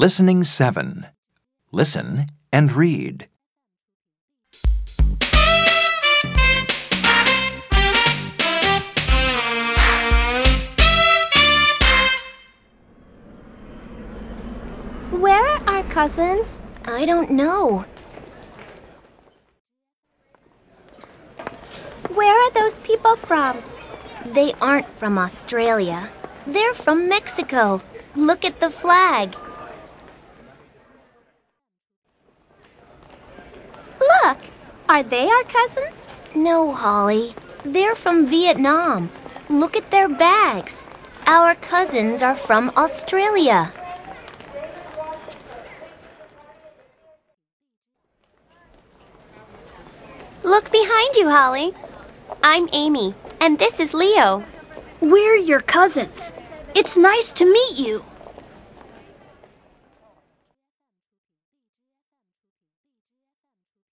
Listening 7. Listen and read. Where are our cousins? I don't know. Where are those people from? They aren't from Australia. They're from Mexico. Look at the flag. Look! Are they our cousins? No, Holly. They're from Vietnam. Look at their bags. Our cousins are from Australia. Look behind you, Holly. I'm Amy, and this is Leo. We're your cousins. It's nice to meet you.